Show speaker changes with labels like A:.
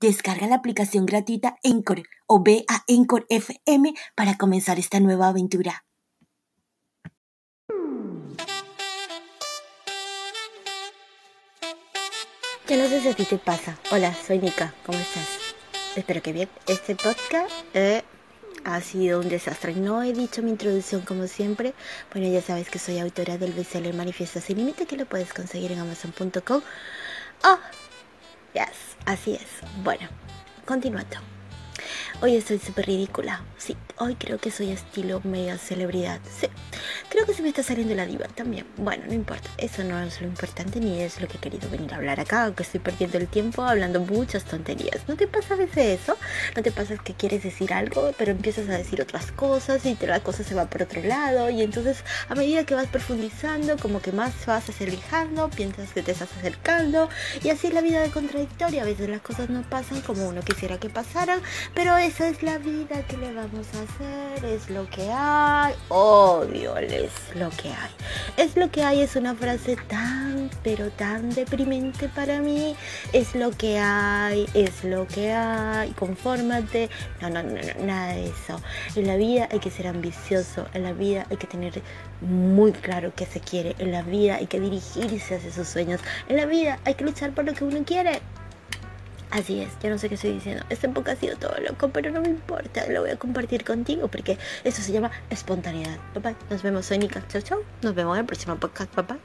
A: Descarga la aplicación gratuita Encore o ve a Encore FM para comenzar esta nueva aventura.
B: Yo no sé si a ti te pasa. Hola, soy Nika. ¿Cómo estás? Espero que bien. Este podcast eh, ha sido un desastre. No he dicho mi introducción como siempre. Bueno, ya sabes que soy autora del bestseller Manifiesto sin límite que lo puedes conseguir en amazon.com. Oh, Yes, así es. Bueno, continuando. Hoy estoy súper ridícula. Sí, hoy creo que soy estilo media celebridad. Sí, creo que se me está saliendo la diva también. Bueno, no importa. Eso no es lo importante ni es lo que he querido venir a hablar acá, aunque estoy perdiendo el tiempo hablando muchas tonterías. ¿No te pasa a veces eso? ¿No te pasa que quieres decir algo, pero empiezas a decir otras cosas y la cosa se va por otro lado? Y entonces, a medida que vas profundizando, como que más vas acercando, piensas que te estás acercando. Y así es la vida de contradictoria. A veces las cosas no pasan como uno quisiera que pasaran, pero esa es la vida que le vamos a hacer, es lo que hay. Obvio, es lo que hay. Es lo que hay, es una frase tan, pero tan deprimente para mí. Es lo que hay, es lo que hay. Confórmate. No, no, no, no, nada de eso. En la vida hay que ser ambicioso, en la vida hay que tener muy claro qué se quiere, en la vida hay que dirigirse hacia sus sueños, en la vida hay que luchar por lo que uno quiere. Así es, yo no sé qué estoy diciendo. Este época ha sido todo loco, pero no me importa. Lo voy a compartir contigo porque eso se llama espontaneidad. Papá, nos vemos, soy Nika. Chau, chau. Nos vemos en el próximo podcast, papá.